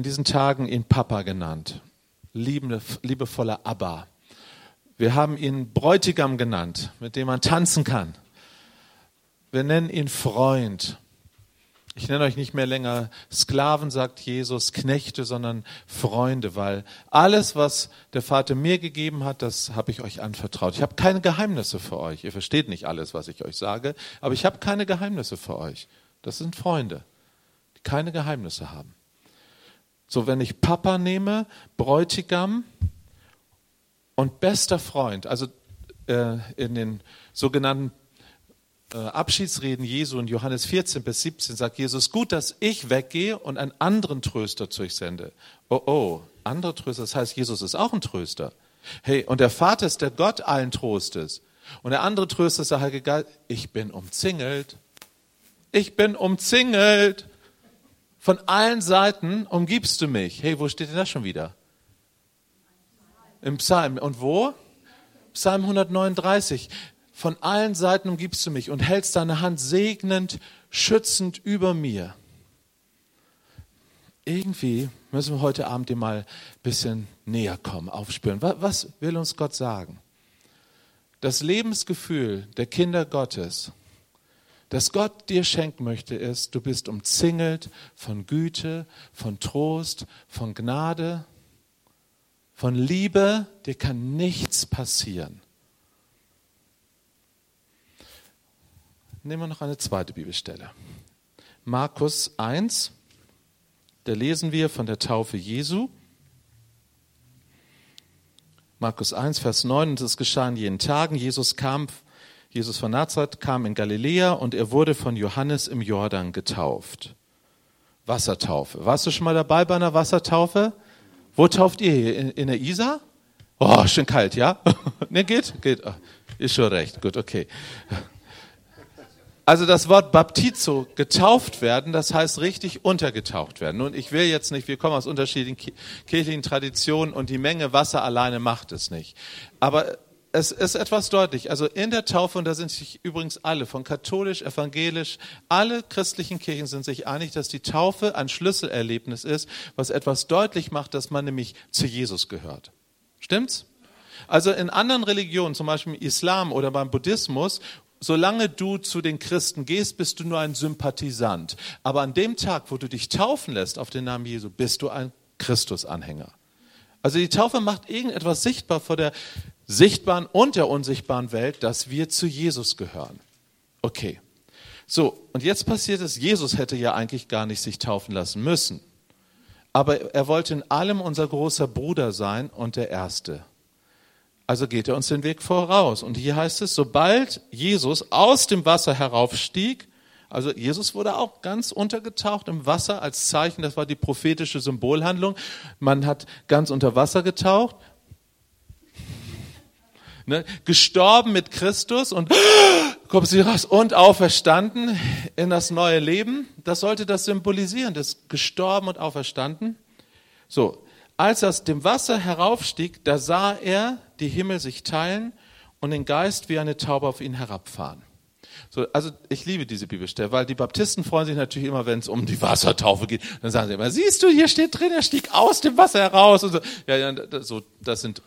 in diesen Tagen ihn Papa genannt, liebende, liebevoller Abba. Wir haben ihn Bräutigam genannt, mit dem man tanzen kann. Wir nennen ihn Freund. Ich nenne euch nicht mehr länger Sklaven, sagt Jesus, Knechte, sondern Freunde, weil alles, was der Vater mir gegeben hat, das habe ich euch anvertraut. Ich habe keine Geheimnisse für euch. Ihr versteht nicht alles, was ich euch sage, aber ich habe keine Geheimnisse für euch. Das sind Freunde, die keine Geheimnisse haben. So, wenn ich Papa nehme, Bräutigam und bester Freund, also äh, in den sogenannten äh, Abschiedsreden Jesu in Johannes 14 bis 17 sagt Jesus, gut, dass ich weggehe und einen anderen Tröster zu euch sende. Oh, oh, andere Tröster, das heißt, Jesus ist auch ein Tröster. Hey, und der Vater ist der Gott allen Trostes. Und der andere Tröster ist der Heilige Geist, ich bin umzingelt. Ich bin umzingelt. Von allen Seiten umgibst du mich. Hey, wo steht denn das schon wieder? Im Psalm. Und wo? Psalm 139. Von allen Seiten umgibst du mich und hältst deine Hand segnend, schützend über mir. Irgendwie müssen wir heute Abend dir mal ein bisschen näher kommen, aufspüren. Was will uns Gott sagen? Das Lebensgefühl der Kinder Gottes das Gott dir schenken möchte, ist, du bist umzingelt von Güte, von Trost, von Gnade, von Liebe, dir kann nichts passieren. Nehmen wir noch eine zweite Bibelstelle. Markus 1, da lesen wir von der Taufe Jesu. Markus 1, Vers 9, und es geschah in jenen Tagen, Jesus kam Jesus von Nazareth kam in Galiläa und er wurde von Johannes im Jordan getauft. Wassertaufe. Warst du schon mal dabei bei einer Wassertaufe? Wo tauft ihr hier? In, in der Isar? Oh, schön kalt, ja? ne, geht? Geht. Oh, ist schon recht. Gut, okay. Also das Wort Baptizo, getauft werden, das heißt richtig untergetaucht werden. Nun, ich will jetzt nicht, wir kommen aus unterschiedlichen kirchlichen Traditionen und die Menge Wasser alleine macht es nicht. Aber es ist etwas deutlich. Also in der Taufe, und da sind sich übrigens alle, von katholisch, evangelisch, alle christlichen Kirchen sind sich einig, dass die Taufe ein Schlüsselerlebnis ist, was etwas deutlich macht, dass man nämlich zu Jesus gehört. Stimmt's? Also in anderen Religionen, zum Beispiel im Islam oder beim Buddhismus, solange du zu den Christen gehst, bist du nur ein Sympathisant. Aber an dem Tag, wo du dich taufen lässt auf den Namen Jesu, bist du ein Christusanhänger. Also die Taufe macht irgendetwas sichtbar vor der sichtbaren und der unsichtbaren Welt, dass wir zu Jesus gehören. Okay. So, und jetzt passiert es, Jesus hätte ja eigentlich gar nicht sich taufen lassen müssen. Aber er wollte in allem unser großer Bruder sein und der Erste. Also geht er uns den Weg voraus. Und hier heißt es, sobald Jesus aus dem Wasser heraufstieg, also Jesus wurde auch ganz untergetaucht im Wasser als Zeichen, das war die prophetische Symbolhandlung. Man hat ganz unter Wasser getaucht Ne? Gestorben mit Christus und kommt sie raus und auferstanden in das neue Leben. Das sollte das symbolisieren, das gestorben und auferstanden. So, als er aus dem Wasser heraufstieg, da sah er die Himmel sich teilen und den Geist wie eine Taube auf ihn herabfahren. So, also ich liebe diese Bibelstelle, weil die Baptisten freuen sich natürlich immer, wenn es um die Wassertaufe geht. Dann sagen sie immer, siehst du, hier steht drin, er stieg aus dem Wasser heraus. Und so. Ja, ja, so, das sind,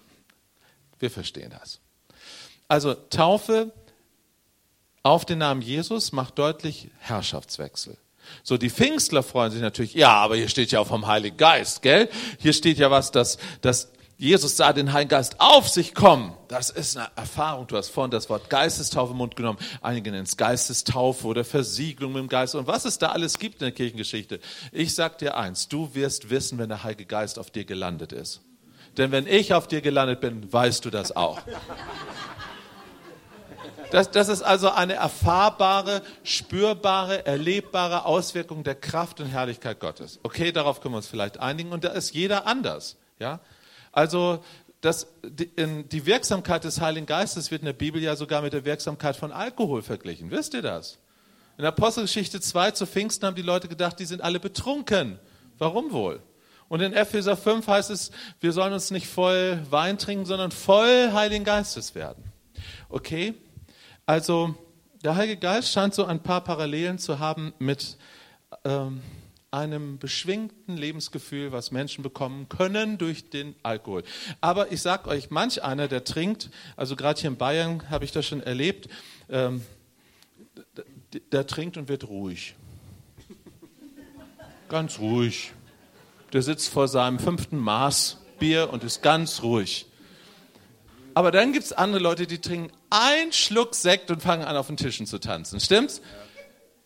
wir verstehen das. Also Taufe auf den Namen Jesus macht deutlich Herrschaftswechsel. So, die Pfingstler freuen sich natürlich, ja, aber hier steht ja auch vom Heiligen Geist, gell? Hier steht ja was, dass, dass Jesus sah den Heiligen Geist auf sich kommen. Das ist eine Erfahrung. Du hast vorhin das Wort Geistestaufe im Mund genommen. Einige nennen es Geistestaufe oder Versiegelung mit dem Geist und was es da alles gibt in der Kirchengeschichte. Ich sag dir eins, du wirst wissen, wenn der Heilige Geist auf dir gelandet ist. Denn wenn ich auf dir gelandet bin, weißt du das auch. Das, das ist also eine erfahrbare, spürbare, erlebbare Auswirkung der Kraft und Herrlichkeit Gottes. Okay, darauf können wir uns vielleicht einigen und da ist jeder anders. Ja? Also das, die, die Wirksamkeit des Heiligen Geistes wird in der Bibel ja sogar mit der Wirksamkeit von Alkohol verglichen. Wisst ihr das? In Apostelgeschichte 2 zu Pfingsten haben die Leute gedacht, die sind alle betrunken. Warum wohl? Und in Epheser 5 heißt es, wir sollen uns nicht voll Wein trinken, sondern voll Heiligen Geistes werden. Okay? Also der Heilige Geist scheint so ein paar Parallelen zu haben mit ähm, einem beschwingten Lebensgefühl, was Menschen bekommen können durch den Alkohol. Aber ich sage euch, manch einer, der trinkt, also gerade hier in Bayern habe ich das schon erlebt, ähm, der trinkt und wird ruhig. Ganz ruhig. Der sitzt vor seinem fünften Maß Bier und ist ganz ruhig. Aber dann gibt es andere Leute, die trinken einen Schluck Sekt und fangen an, auf den Tischen zu tanzen. Stimmt's?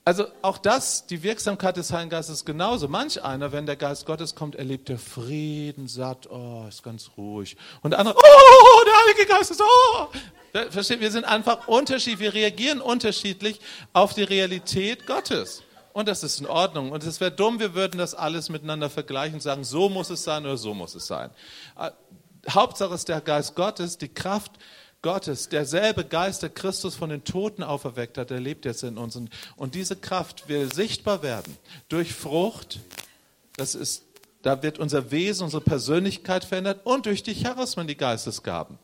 Also auch das, die Wirksamkeit des Heiligen Geistes ist genauso. Manch einer, wenn der Geist Gottes kommt, erlebt der Frieden, satt, oh, ist ganz ruhig. Und andere, oh, der Heilige Geist ist, oh. Versteht, wir sind einfach unterschiedlich, wir reagieren unterschiedlich auf die Realität Gottes. Und das ist in Ordnung. Und es wäre dumm, wir würden das alles miteinander vergleichen und sagen, so muss es sein oder so muss es sein. Äh, Hauptsache ist der Geist Gottes, die Kraft Gottes, derselbe Geist, der Christus von den Toten auferweckt hat, der lebt jetzt in uns. Und diese Kraft will sichtbar werden durch Frucht. Das ist, da wird unser Wesen, unsere Persönlichkeit verändert und durch die Charismen, die Geistesgaben.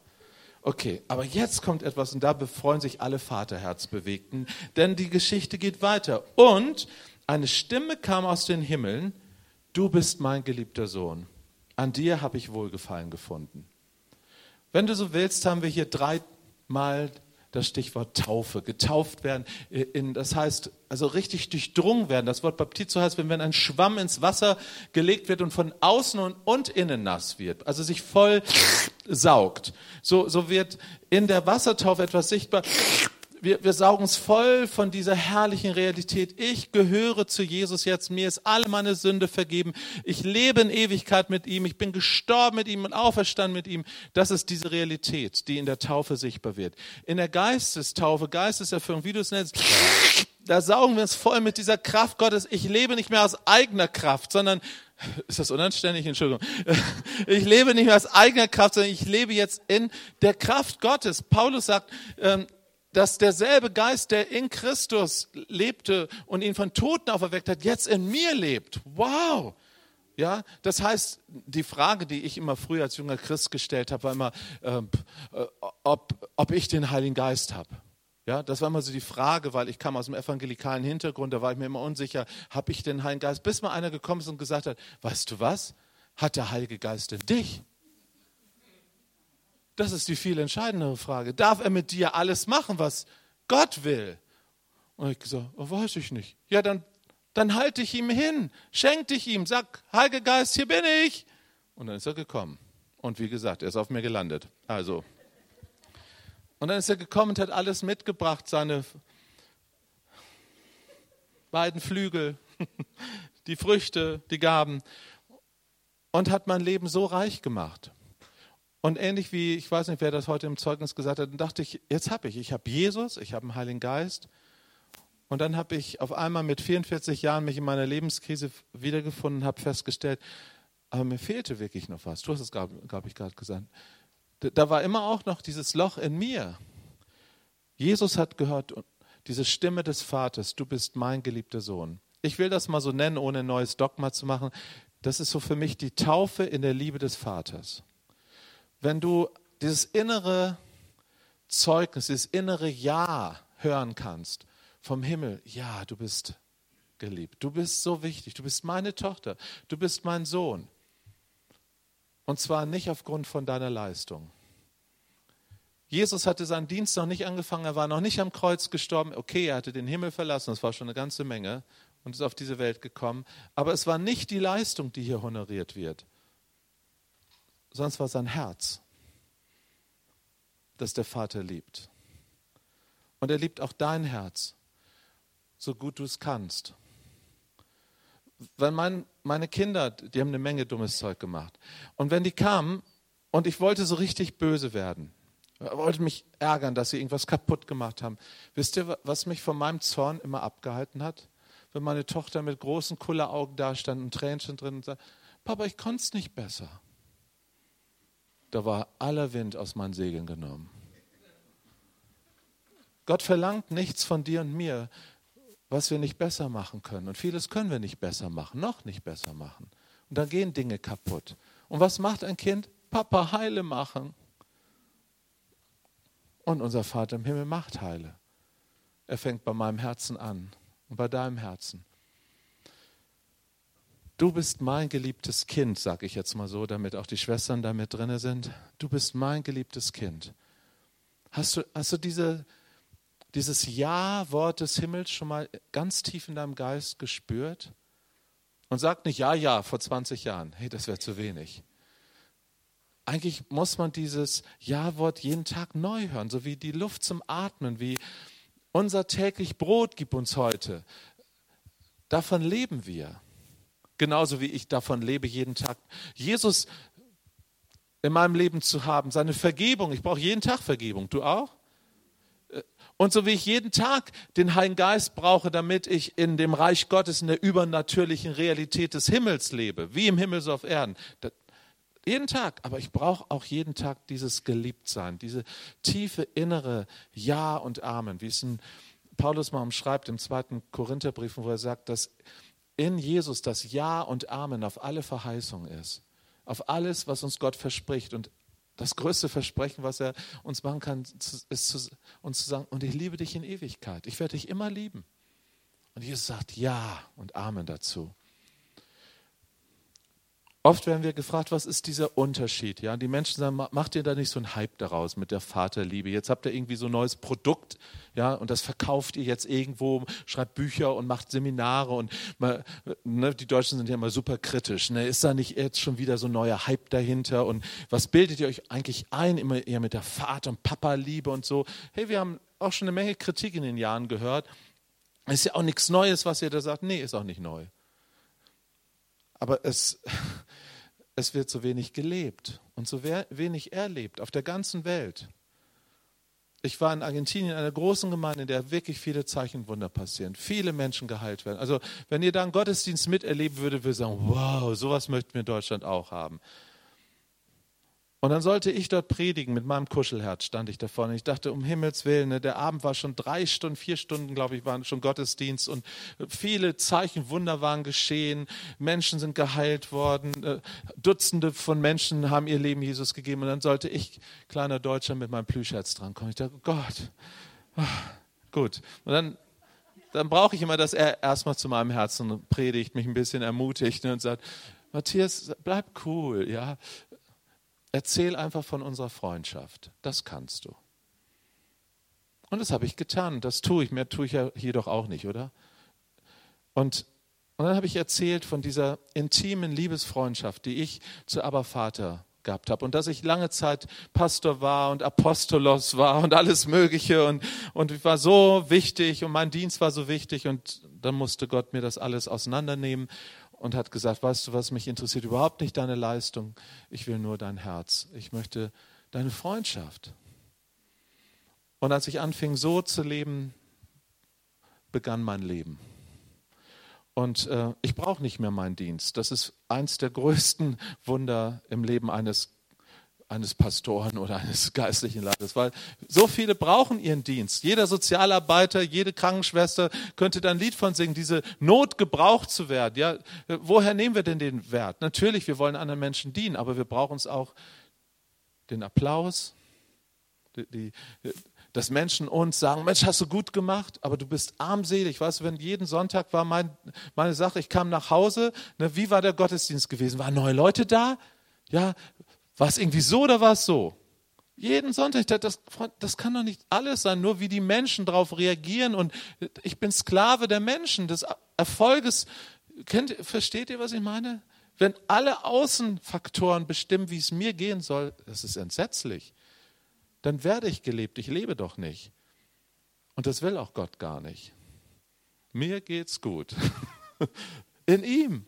Okay, aber jetzt kommt etwas und da befreuen sich alle Vaterherzbewegten, denn die Geschichte geht weiter. Und eine Stimme kam aus den Himmeln, du bist mein geliebter Sohn, an dir habe ich Wohlgefallen gefunden. Wenn du so willst, haben wir hier dreimal das Stichwort Taufe. Getauft werden, in, das heißt, also richtig durchdrungen werden. Das Wort Baptizo heißt, wenn, wenn ein Schwamm ins Wasser gelegt wird und von außen und, und innen nass wird, also sich voll saugt. So, so wird in der Wassertaufe etwas sichtbar wir, wir saugen es voll von dieser herrlichen Realität. Ich gehöre zu Jesus jetzt. Mir ist alle meine Sünde vergeben. Ich lebe in Ewigkeit mit ihm. Ich bin gestorben mit ihm und auferstanden mit ihm. Das ist diese Realität, die in der Taufe sichtbar wird. In der Geistestaufe, Geisteserfüllung, wie du es nennst, da saugen wir es voll mit dieser Kraft Gottes. Ich lebe nicht mehr aus eigener Kraft, sondern ist das unanständig? Entschuldigung. Ich lebe nicht mehr aus eigener Kraft, sondern ich lebe jetzt in der Kraft Gottes. Paulus sagt, ähm, dass derselbe Geist, der in Christus lebte und ihn von Toten auferweckt hat, jetzt in mir lebt. Wow! Ja, das heißt, die Frage, die ich immer früher als junger Christ gestellt habe, war immer, ähm, äh, ob, ob ich den Heiligen Geist habe. Ja, das war immer so die Frage, weil ich kam aus dem evangelikalen Hintergrund, da war ich mir immer unsicher, habe ich den Heiligen Geist? Bis mal einer gekommen ist und gesagt hat, weißt du was? Hat der Heilige Geist in dich? Das ist die viel entscheidendere Frage. Darf er mit dir alles machen, was Gott will? Und ich gesagt, oh, weiß ich nicht. Ja, dann, dann halte ich ihm hin, schenk dich ihm, sag, Heiliger Geist, hier bin ich. Und dann ist er gekommen. Und wie gesagt, er ist auf mir gelandet. Also. Und dann ist er gekommen und hat alles mitgebracht, seine beiden Flügel, die Früchte, die Gaben und hat mein Leben so reich gemacht. Und ähnlich wie, ich weiß nicht, wer das heute im Zeugnis gesagt hat, dachte ich, jetzt habe ich, ich habe Jesus, ich habe einen Heiligen Geist. Und dann habe ich auf einmal mit 44 Jahren mich in meiner Lebenskrise wiedergefunden, habe festgestellt, aber mir fehlte wirklich noch was. Du hast es, glaube glaub ich, gerade gesagt. Da war immer auch noch dieses Loch in mir. Jesus hat gehört, diese Stimme des Vaters, du bist mein geliebter Sohn. Ich will das mal so nennen, ohne ein neues Dogma zu machen. Das ist so für mich die Taufe in der Liebe des Vaters wenn du dieses innere Zeugnis, dieses innere Ja hören kannst vom Himmel, ja, du bist geliebt, du bist so wichtig, du bist meine Tochter, du bist mein Sohn. Und zwar nicht aufgrund von deiner Leistung. Jesus hatte seinen Dienst noch nicht angefangen, er war noch nicht am Kreuz gestorben. Okay, er hatte den Himmel verlassen, das war schon eine ganze Menge und ist auf diese Welt gekommen. Aber es war nicht die Leistung, die hier honoriert wird, sonst war sein Herz, das der Vater liebt. Und er liebt auch dein Herz, so gut du es kannst. Weil mein, meine Kinder, die haben eine Menge dummes Zeug gemacht. Und wenn die kamen und ich wollte so richtig böse werden, wollte mich ärgern, dass sie irgendwas kaputt gemacht haben. Wisst ihr, was mich von meinem Zorn immer abgehalten hat? Wenn meine Tochter mit großen Kulleraugen da stand und Tränchen drin und sagt, Papa, ich konnte es nicht besser da war aller Wind aus meinen Segeln genommen. Gott verlangt nichts von dir und mir, was wir nicht besser machen können. Und vieles können wir nicht besser machen, noch nicht besser machen. Und dann gehen Dinge kaputt. Und was macht ein Kind? Papa, heile machen. Und unser Vater im Himmel macht heile. Er fängt bei meinem Herzen an und bei deinem Herzen. Du bist mein geliebtes Kind, sage ich jetzt mal so, damit auch die Schwestern da mit drin sind. Du bist mein geliebtes Kind. Hast du, hast du diese, dieses Ja-Wort des Himmels schon mal ganz tief in deinem Geist gespürt? Und sag nicht Ja, ja, vor 20 Jahren. Hey, das wäre zu wenig. Eigentlich muss man dieses Ja-Wort jeden Tag neu hören, so wie die Luft zum Atmen, wie unser täglich Brot gibt uns heute. Davon leben wir. Genauso wie ich davon lebe, jeden Tag Jesus in meinem Leben zu haben, seine Vergebung. Ich brauche jeden Tag Vergebung. Du auch? Und so wie ich jeden Tag den Heiligen Geist brauche, damit ich in dem Reich Gottes, in der übernatürlichen Realität des Himmels lebe, wie im Himmel so auf Erden. Das, jeden Tag, aber ich brauche auch jeden Tag dieses Geliebtsein, diese tiefe innere Ja und Amen, wie es in Paulus mal umschreibt im zweiten Korintherbrief, wo er sagt, dass in Jesus das Ja und Amen auf alle Verheißungen ist, auf alles, was uns Gott verspricht. Und das größte Versprechen, was er uns machen kann, ist uns zu sagen, und ich liebe dich in Ewigkeit. Ich werde dich immer lieben. Und Jesus sagt Ja und Amen dazu. Oft werden wir gefragt, was ist dieser Unterschied? Ja, die Menschen sagen, macht ihr da nicht so einen Hype daraus mit der Vaterliebe? Jetzt habt ihr irgendwie so ein neues Produkt, ja, und das verkauft ihr jetzt irgendwo, schreibt Bücher und macht Seminare und mal, ne, die Deutschen sind ja immer super kritisch. Ne? Ist da nicht jetzt schon wieder so ein neuer Hype dahinter? Und was bildet ihr euch eigentlich ein, immer eher mit der Vater- und Papa-Liebe und so? Hey, wir haben auch schon eine Menge Kritik in den Jahren gehört. Ist ja auch nichts Neues, was ihr da sagt. Nee, ist auch nicht neu. Aber es, es wird so wenig gelebt und so wenig erlebt auf der ganzen Welt. Ich war in Argentinien in einer großen Gemeinde, in der wirklich viele Zeichen und Wunder passieren, viele Menschen geheilt werden. Also wenn ihr da einen Gottesdienst miterleben würdet, würde ich sagen, wow, sowas möchten wir in Deutschland auch haben. Und dann sollte ich dort predigen, mit meinem Kuschelherz stand ich da vorne. Ich dachte, um Himmels Willen, ne, der Abend war schon drei Stunden, vier Stunden, glaube ich, waren schon Gottesdienst und viele Zeichen, Wunder waren geschehen. Menschen sind geheilt worden. Äh, Dutzende von Menschen haben ihr Leben Jesus gegeben. Und dann sollte ich, kleiner Deutscher, mit meinem Plüschherz drankommen. Ich dachte, Gott, ah, gut. Und dann dann brauche ich immer, dass er erstmal zu meinem Herzen predigt, mich ein bisschen ermutigt ne, und sagt, Matthias, bleib cool, ja. Erzähl einfach von unserer Freundschaft. Das kannst du. Und das habe ich getan. Das tue ich. Mehr tue ich ja hier doch auch nicht, oder? Und, und dann habe ich erzählt von dieser intimen Liebesfreundschaft, die ich zu Abba Vater gehabt habe. Und dass ich lange Zeit Pastor war und Apostolos war und alles Mögliche. Und, und ich war so wichtig und mein Dienst war so wichtig. Und dann musste Gott mir das alles auseinandernehmen und hat gesagt, weißt du was, mich interessiert überhaupt nicht deine Leistung, ich will nur dein Herz, ich möchte deine Freundschaft. Und als ich anfing so zu leben, begann mein Leben. Und äh, ich brauche nicht mehr meinen Dienst. Das ist eins der größten Wunder im Leben eines eines Pastoren oder eines geistlichen Leiters, weil so viele brauchen ihren Dienst. Jeder Sozialarbeiter, jede Krankenschwester könnte da ein Lied von singen, diese Not gebraucht zu werden. Ja, woher nehmen wir denn den Wert? Natürlich, wir wollen anderen Menschen dienen, aber wir brauchen uns auch den Applaus, die, die, dass Menschen uns sagen, Mensch, hast du gut gemacht, aber du bist armselig. Weißt du, wenn jeden Sonntag war mein, meine Sache, ich kam nach Hause, ne, wie war der Gottesdienst gewesen? Waren neue Leute da? Ja, war es irgendwie so oder war es so? Jeden Sonntag, das, das kann doch nicht alles sein, nur wie die Menschen darauf reagieren. Und ich bin Sklave der Menschen, des Erfolges. Kennt, versteht ihr, was ich meine? Wenn alle Außenfaktoren bestimmen, wie es mir gehen soll, das ist entsetzlich. Dann werde ich gelebt, ich lebe doch nicht. Und das will auch Gott gar nicht. Mir geht's gut. In ihm.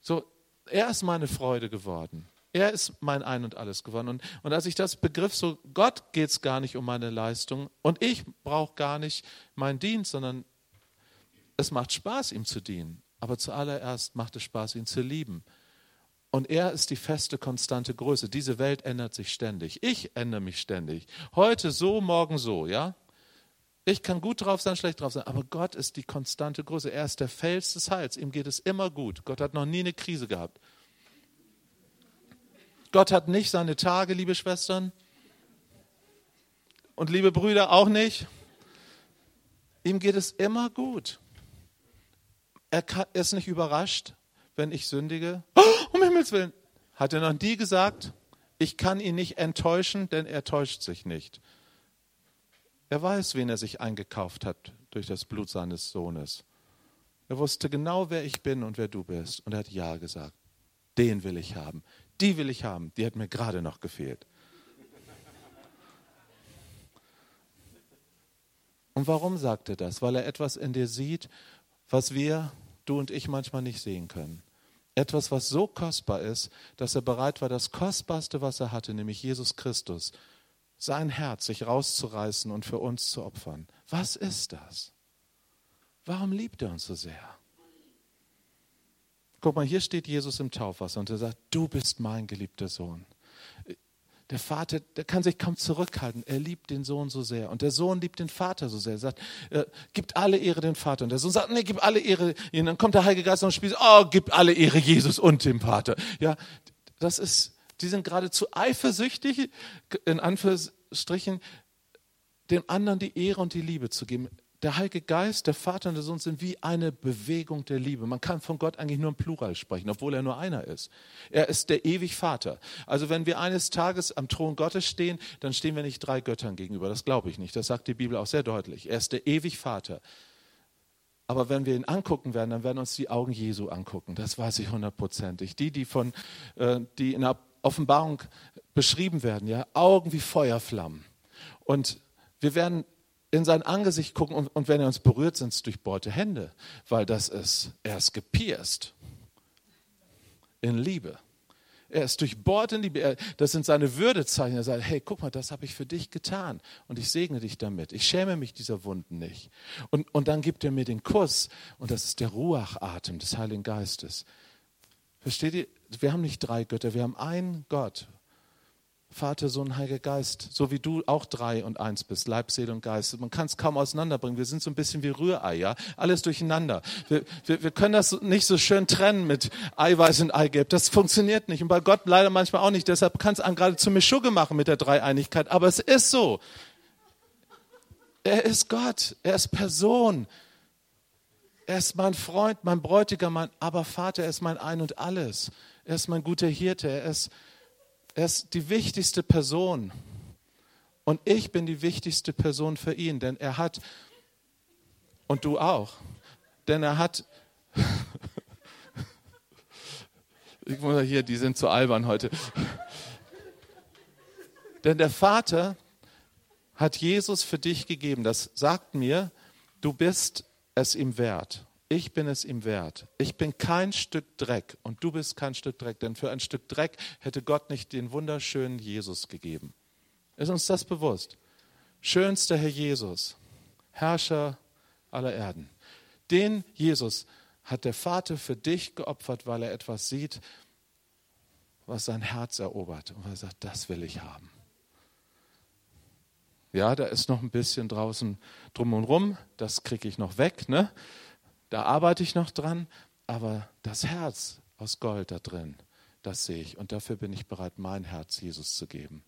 So, er ist meine Freude geworden. Er ist mein Ein und Alles geworden. Und, und als ich das begriff, so Gott geht es gar nicht um meine Leistung und ich brauche gar nicht meinen Dienst, sondern es macht Spaß, ihm zu dienen. Aber zuallererst macht es Spaß, ihn zu lieben. Und er ist die feste, konstante Größe. Diese Welt ändert sich ständig. Ich ändere mich ständig. Heute so, morgen so, ja? Ich kann gut drauf sein, schlecht drauf sein, aber Gott ist die konstante Größe. Er ist der Fels des Heils. Ihm geht es immer gut. Gott hat noch nie eine Krise gehabt. Gott hat nicht seine Tage, liebe Schwestern. Und liebe Brüder auch nicht. Ihm geht es immer gut. Er ist nicht überrascht, wenn ich sündige? Oh, um Himmels Willen. Hat er noch nie gesagt, ich kann ihn nicht enttäuschen, denn er täuscht sich nicht. Er weiß, wen er sich eingekauft hat durch das Blut seines Sohnes. Er wusste genau, wer ich bin und wer du bist. Und er hat Ja gesagt. Den will ich haben. Die will ich haben. Die hat mir gerade noch gefehlt. Und warum sagt er das? Weil er etwas in dir sieht, was wir, du und ich manchmal nicht sehen können. Etwas, was so kostbar ist, dass er bereit war, das Kostbarste, was er hatte, nämlich Jesus Christus, sein Herz sich rauszureißen und für uns zu opfern. Was ist das? Warum liebt er uns so sehr? Guck mal, hier steht Jesus im Taufwasser und er sagt, du bist mein geliebter Sohn. Der Vater, der kann sich kaum zurückhalten. Er liebt den Sohn so sehr. Und der Sohn liebt den Vater so sehr. Er sagt, äh, gibt alle Ehre dem Vater. Und der Sohn sagt, nee, gib alle Ehre. Und dann kommt der Heilige Geist und spielt, oh, gib alle Ehre Jesus und dem Vater. Ja, das ist, die sind geradezu eifersüchtig, in Anführungsstrichen, dem anderen die Ehre und die Liebe zu geben. Der Heilige Geist, der Vater und der Sohn sind wie eine Bewegung der Liebe. Man kann von Gott eigentlich nur im Plural sprechen, obwohl er nur einer ist. Er ist der ewig Vater. Also wenn wir eines Tages am Thron Gottes stehen, dann stehen wir nicht drei Göttern gegenüber. Das glaube ich nicht. Das sagt die Bibel auch sehr deutlich. Er ist der ewig Vater. Aber wenn wir ihn angucken werden, dann werden uns die Augen Jesu angucken. Das weiß ich hundertprozentig. Die, die von, äh, die in der Offenbarung beschrieben werden, ja, Augen wie Feuerflammen. Und wir werden in sein Angesicht gucken und, und wenn er uns berührt, sind es durchbohrte Hände, weil das ist, er ist gepierst in Liebe. Er ist durchbohrt in Liebe. Das sind seine Würdezeichen. Er sagt, hey, guck mal, das habe ich für dich getan und ich segne dich damit. Ich schäme mich dieser Wunden nicht. Und, und dann gibt er mir den Kuss und das ist der Ruachatem des Heiligen Geistes. Versteht ihr? Wir haben nicht drei Götter, wir haben einen Gott. Vater, Sohn, Heiliger Geist, so wie du auch drei und eins bist, Leib, Seele und Geist. Man kann es kaum auseinanderbringen. Wir sind so ein bisschen wie Rührei, ja? Alles durcheinander. Wir, wir, wir können das nicht so schön trennen mit Eiweiß und Eigelb. Das funktioniert nicht. Und bei Gott leider manchmal auch nicht. Deshalb kann es gerade zu Mischugge machen mit der Dreieinigkeit. Aber es ist so. Er ist Gott. Er ist Person. Er ist mein Freund, mein Bräutigam, mein Aber Vater. Er ist mein Ein und Alles. Er ist mein guter Hirte. Er ist er ist die wichtigste Person. Und ich bin die wichtigste Person für ihn, denn er hat, und du auch, denn er hat, ich muss hier, die sind zu albern heute. denn der Vater hat Jesus für dich gegeben. Das sagt mir, du bist es ihm wert. Ich bin es ihm wert. Ich bin kein Stück Dreck und du bist kein Stück Dreck, denn für ein Stück Dreck hätte Gott nicht den wunderschönen Jesus gegeben. Ist uns das bewusst? Schönster Herr Jesus, Herrscher aller Erden. Den Jesus hat der Vater für dich geopfert, weil er etwas sieht, was sein Herz erobert. Und er sagt, das will ich haben. Ja, da ist noch ein bisschen draußen drum und rum, das kriege ich noch weg. Ne? Da arbeite ich noch dran, aber das Herz aus Gold da drin, das sehe ich. Und dafür bin ich bereit, mein Herz Jesus zu geben.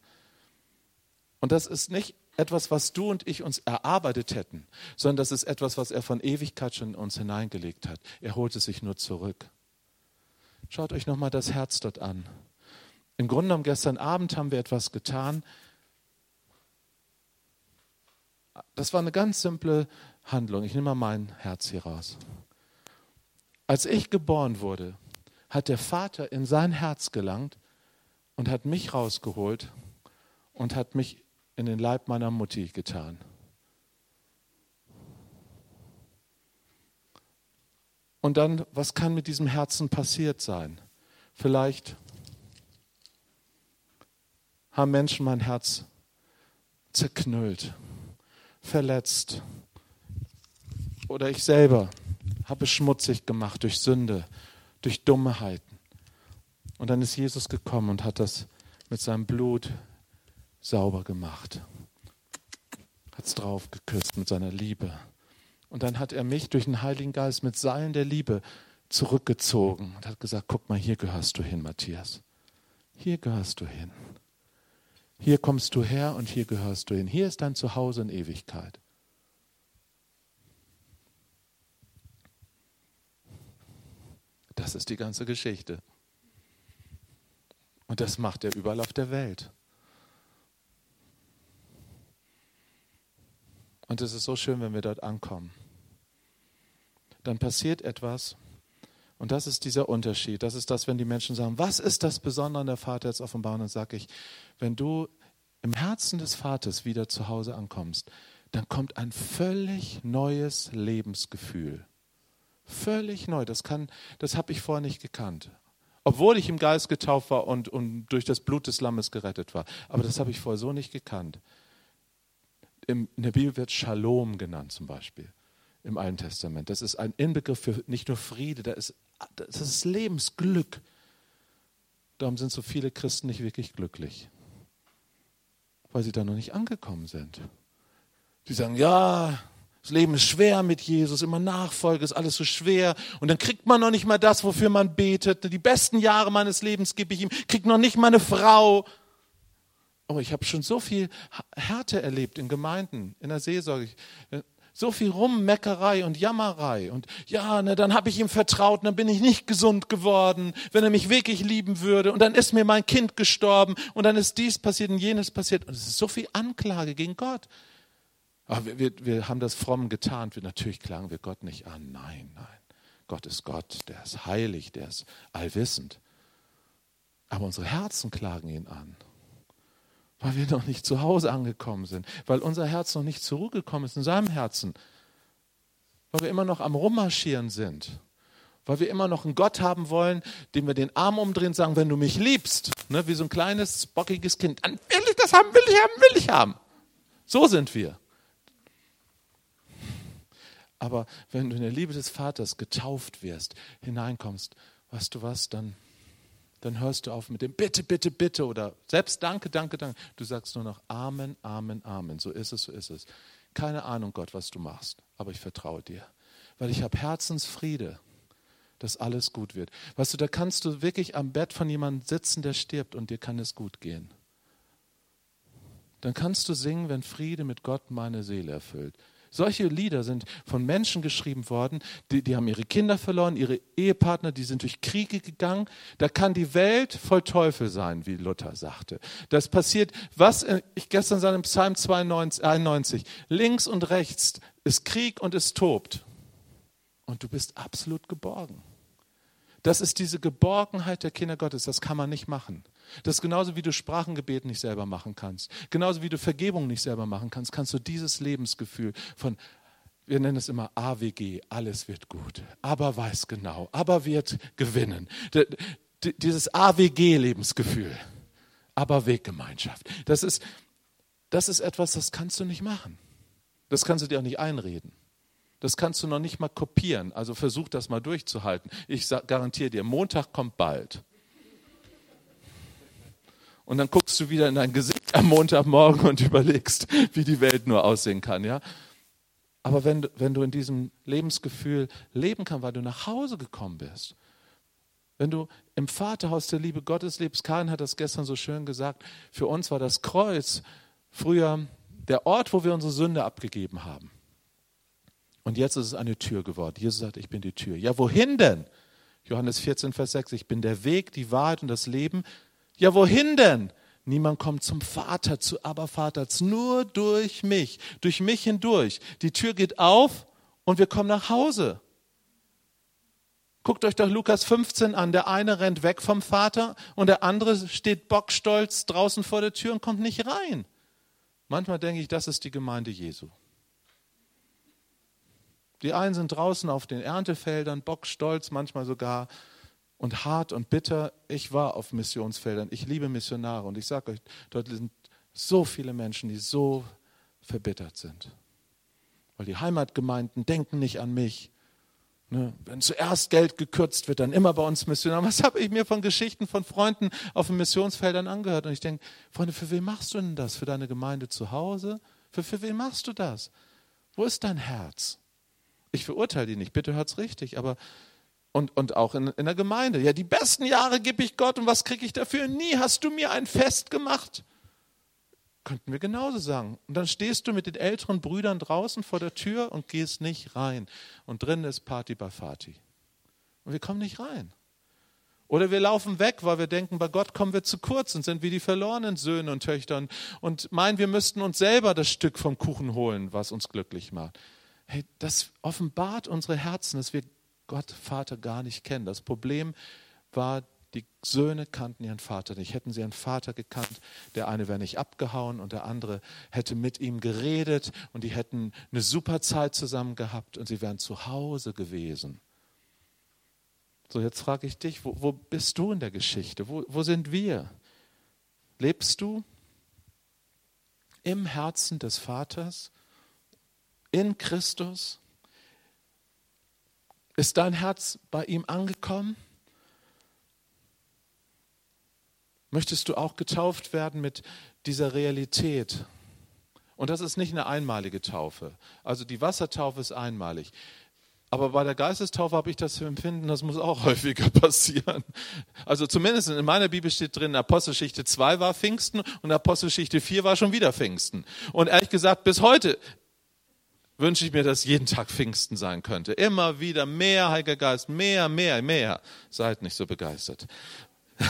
Und das ist nicht etwas, was du und ich uns erarbeitet hätten, sondern das ist etwas, was er von Ewigkeit schon in uns hineingelegt hat. Er holt es sich nur zurück. Schaut euch nochmal das Herz dort an. Im Grunde genommen, gestern Abend haben wir etwas getan. Das war eine ganz simple Handlung. Ich nehme mal mein Herz hier raus. Als ich geboren wurde, hat der Vater in sein Herz gelangt und hat mich rausgeholt und hat mich in den Leib meiner Mutti getan. Und dann, was kann mit diesem Herzen passiert sein? Vielleicht haben Menschen mein Herz zerknüllt, verletzt, oder ich selber habe es schmutzig gemacht durch Sünde, durch Dummheiten. Und dann ist Jesus gekommen und hat das mit seinem Blut sauber gemacht. Hat es drauf geküsst mit seiner Liebe. Und dann hat er mich durch den Heiligen Geist mit Seilen der Liebe zurückgezogen und hat gesagt, guck mal, hier gehörst du hin, Matthias. Hier gehörst du hin. Hier kommst du her und hier gehörst du hin. Hier ist dein Zuhause in Ewigkeit. Das ist die ganze Geschichte. Und das macht er überall auf der Welt. Und es ist so schön, wenn wir dort ankommen. Dann passiert etwas. Und das ist dieser Unterschied. Das ist das, wenn die Menschen sagen, was ist das Besondere an der Vater jetzt offenbaren? Dann sage ich, wenn du im Herzen des Vaters wieder zu Hause ankommst, dann kommt ein völlig neues Lebensgefühl. Völlig neu. Das, das habe ich vorher nicht gekannt. Obwohl ich im Geist getauft war und, und durch das Blut des Lammes gerettet war. Aber das habe ich vorher so nicht gekannt. in der Bibel wird Shalom genannt zum Beispiel im Alten Testament. Das ist ein Inbegriff für nicht nur Friede, das ist, das ist Lebensglück. Darum sind so viele Christen nicht wirklich glücklich weil sie da noch nicht angekommen sind. Die sagen, ja, das Leben ist schwer mit Jesus, immer Nachfolge ist alles so schwer. Und dann kriegt man noch nicht mal das, wofür man betet. Die besten Jahre meines Lebens gebe ich ihm, kriegt noch nicht mal eine Frau. Oh, ich habe schon so viel Härte erlebt in Gemeinden, in der Seelsorge. So viel Rummeckerei und Jammerei. Und ja, ne, dann habe ich ihm vertraut, dann bin ich nicht gesund geworden, wenn er mich wirklich lieben würde. Und dann ist mir mein Kind gestorben und dann ist dies passiert und jenes passiert. Und es ist so viel Anklage gegen Gott. Aber wir, wir, wir haben das fromm getan. Wir, natürlich klagen wir Gott nicht an. Nein, nein. Gott ist Gott, der ist heilig, der ist allwissend. Aber unsere Herzen klagen ihn an weil wir noch nicht zu Hause angekommen sind, weil unser Herz noch nicht zur Ruhe gekommen ist in seinem Herzen, weil wir immer noch am Rummarschieren sind, weil wir immer noch einen Gott haben wollen, dem wir den Arm umdrehen und sagen, wenn du mich liebst, ne, wie so ein kleines, bockiges Kind, dann will ich das haben, will ich haben, will ich haben. So sind wir. Aber wenn du in der Liebe des Vaters getauft wirst, hineinkommst, weißt du was, dann dann hörst du auf mit dem Bitte, Bitte, Bitte oder selbst Danke, Danke, Danke. Du sagst nur noch Amen, Amen, Amen. So ist es, so ist es. Keine Ahnung, Gott, was du machst, aber ich vertraue dir, weil ich habe Herzensfriede, dass alles gut wird. Weißt du, da kannst du wirklich am Bett von jemandem sitzen, der stirbt und dir kann es gut gehen. Dann kannst du singen, wenn Friede mit Gott meine Seele erfüllt. Solche Lieder sind von Menschen geschrieben worden, die, die haben ihre Kinder verloren, ihre Ehepartner, die sind durch Kriege gegangen. Da kann die Welt voll Teufel sein, wie Luther sagte. Das passiert, was ich gestern sah im Psalm 92, 91, links und rechts ist Krieg und es tobt. Und du bist absolut geborgen. Das ist diese Geborgenheit der Kinder Gottes, das kann man nicht machen. Das ist genauso wie du Sprachengebet nicht selber machen kannst. Genauso wie du Vergebung nicht selber machen kannst, kannst du dieses Lebensgefühl von, wir nennen es immer AWG, alles wird gut, aber weiß genau, aber wird gewinnen. Dieses AWG-Lebensgefühl, aber Weggemeinschaft. Das ist, das ist etwas, das kannst du nicht machen. Das kannst du dir auch nicht einreden. Das kannst du noch nicht mal kopieren. Also versuch das mal durchzuhalten. Ich garantiere dir, Montag kommt bald. Und dann guckst du wieder in dein Gesicht am Montagmorgen und überlegst, wie die Welt nur aussehen kann, ja. Aber wenn, wenn du in diesem Lebensgefühl leben kannst, weil du nach Hause gekommen bist, wenn du im Vaterhaus der Liebe Gottes lebst, Karin hat das gestern so schön gesagt, für uns war das Kreuz früher der Ort, wo wir unsere Sünde abgegeben haben. Und jetzt ist es eine Tür geworden. Jesus sagt, ich bin die Tür. Ja, wohin denn? Johannes 14, Vers 6, ich bin der Weg, die Wahrheit und das Leben. Ja, wohin denn? Niemand kommt zum Vater, zu aber Vaters, nur durch mich, durch mich hindurch. Die Tür geht auf und wir kommen nach Hause. Guckt euch doch Lukas 15 an. Der eine rennt weg vom Vater und der andere steht bockstolz draußen vor der Tür und kommt nicht rein. Manchmal denke ich, das ist die Gemeinde Jesu. Die einen sind draußen auf den Erntefeldern, bockstolz, manchmal sogar und hart und bitter. Ich war auf Missionsfeldern. Ich liebe Missionare und ich sage euch, dort sind so viele Menschen, die so verbittert sind. Weil die Heimatgemeinden denken nicht an mich. Ne? Wenn zuerst Geld gekürzt wird, dann immer bei uns Missionare. Was habe ich mir von Geschichten von Freunden auf den Missionsfeldern angehört? Und ich denke, Freunde, für wen machst du denn das? Für deine Gemeinde zu Hause? Für, für wen machst du das? Wo ist dein Herz? Ich verurteile die nicht, bitte hört's richtig, aber und, und auch in, in der Gemeinde. Ja, die besten Jahre gebe ich Gott und was kriege ich dafür? Nie hast du mir ein Fest gemacht. Könnten wir genauso sagen. Und dann stehst du mit den älteren Brüdern draußen vor der Tür und gehst nicht rein. Und drinnen ist Party bei Fati. Und wir kommen nicht rein. Oder wir laufen weg, weil wir denken, bei Gott kommen wir zu kurz und sind wie die verlorenen Söhne und Töchter und meinen, wir müssten uns selber das Stück vom Kuchen holen, was uns glücklich macht. Hey, das offenbart unsere Herzen, dass wir Gott Vater gar nicht kennen. Das Problem war, die Söhne kannten ihren Vater nicht. Hätten sie einen Vater gekannt, der eine wäre nicht abgehauen und der andere hätte mit ihm geredet und die hätten eine super Zeit zusammen gehabt und sie wären zu Hause gewesen. So, jetzt frage ich dich, wo, wo, bist du in der Geschichte? Wo, wo sind wir? Lebst du im Herzen des Vaters, in Christus? Ist dein Herz bei ihm angekommen? Möchtest du auch getauft werden mit dieser Realität? Und das ist nicht eine einmalige Taufe. Also die Wassertaufe ist einmalig. Aber bei der Geistestaufe habe ich das Empfinden, das muss auch häufiger passieren. Also zumindest in meiner Bibel steht drin, Apostelgeschichte 2 war Pfingsten und Apostelgeschichte 4 war schon wieder Pfingsten. Und ehrlich gesagt, bis heute wünsche ich mir, dass jeden Tag Pfingsten sein könnte. Immer wieder mehr Heiliger Geist, mehr, mehr, mehr. Seid nicht so begeistert.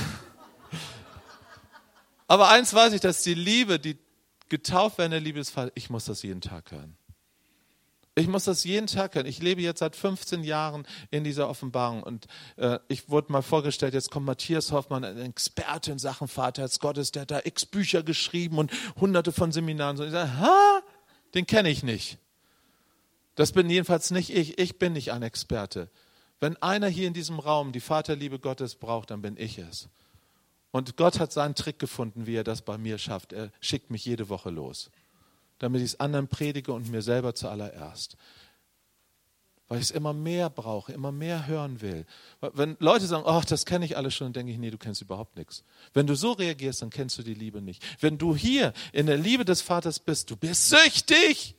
Aber eins weiß ich, dass die Liebe, die getauft werden der Vaters, ich muss das jeden Tag hören. Ich muss das jeden Tag hören. Ich lebe jetzt seit 15 Jahren in dieser Offenbarung und äh, ich wurde mal vorgestellt, jetzt kommt Matthias Hoffmann, ein Experte in Sachen Vaterherz Gottes, der hat da x Bücher geschrieben und hunderte von Seminaren. Und ich sage, ha, den kenne ich nicht. Das bin jedenfalls nicht ich. Ich bin nicht ein Experte. Wenn einer hier in diesem Raum die Vaterliebe Gottes braucht, dann bin ich es. Und Gott hat seinen Trick gefunden, wie er das bei mir schafft. Er schickt mich jede Woche los damit ich es anderen predige und mir selber zuallererst. Weil ich es immer mehr brauche, immer mehr hören will. Wenn Leute sagen, ach, das kenne ich alles schon, dann denke ich, nee, du kennst überhaupt nichts. Wenn du so reagierst, dann kennst du die Liebe nicht. Wenn du hier in der Liebe des Vaters bist, du bist süchtig.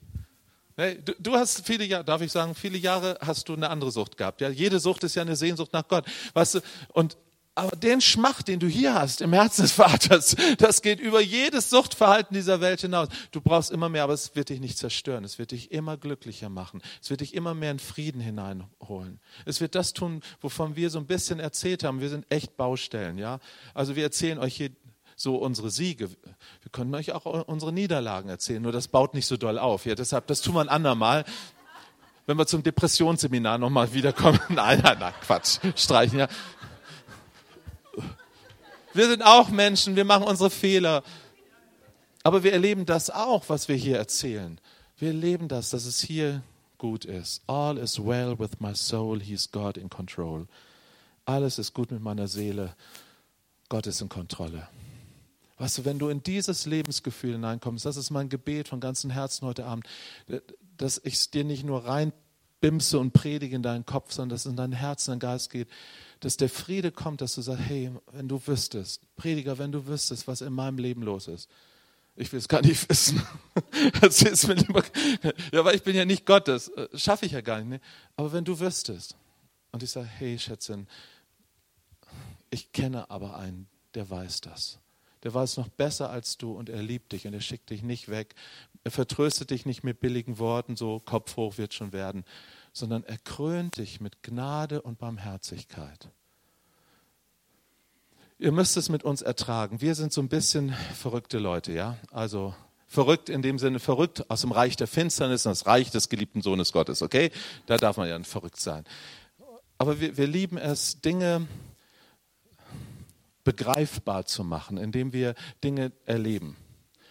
Du, du, hast viele Jahre, darf ich sagen, viele Jahre hast du eine andere Sucht gehabt. Ja, jede Sucht ist ja eine Sehnsucht nach Gott. Weißt du, und aber den Schmach, den du hier hast im Herzen des Vaters, das geht über jedes Suchtverhalten dieser Welt hinaus. Du brauchst immer mehr, aber es wird dich nicht zerstören. Es wird dich immer glücklicher machen. Es wird dich immer mehr in Frieden hineinholen. Es wird das tun, wovon wir so ein bisschen erzählt haben. Wir sind echt Baustellen, ja. Also wir erzählen euch hier so unsere Siege. Wir können euch auch unsere Niederlagen erzählen. Nur das baut nicht so doll auf. Ja, deshalb, das tun wir ein andermal wenn wir zum Depressionsseminar nochmal wiederkommen. Nein, nein, nein, Quatsch, streichen, ja. Wir sind auch Menschen, wir machen unsere Fehler. Aber wir erleben das auch, was wir hier erzählen. Wir erleben das, dass es hier gut ist. All is well with my soul, he's God in control. Alles ist gut mit meiner Seele. Gott ist in Kontrolle. Weißt du, wenn du in dieses Lebensgefühl hineinkommst, das ist mein Gebet von ganzem Herzen heute Abend, dass ich es dir nicht nur reinbimse und predige in deinen Kopf, sondern dass es in dein Herz, in dein Geist geht, dass der Friede kommt, dass du sagst, hey, wenn du wüsstest, Prediger, wenn du wüsstest, was in meinem Leben los ist. Ich will es gar nicht wissen. Erzähl's mir lieber. Ja, weil ich bin ja nicht Gott, das äh, schaffe ich ja gar nicht. Ne? Aber wenn du wüsstest und ich sage, hey Schätzchen, ich kenne aber einen, der weiß das. Der weiß noch besser als du und er liebt dich und er schickt dich nicht weg. Er vertröstet dich nicht mit billigen Worten, so Kopf hoch wird schon werden, sondern er krönt dich mit Gnade und Barmherzigkeit. Ihr müsst es mit uns ertragen. Wir sind so ein bisschen verrückte Leute, ja? Also verrückt in dem Sinne, verrückt aus dem Reich der Finsternis, das Reich des geliebten Sohnes Gottes, okay? Da darf man ja verrückt sein. Aber wir, wir lieben es, Dinge begreifbar zu machen, indem wir Dinge erleben.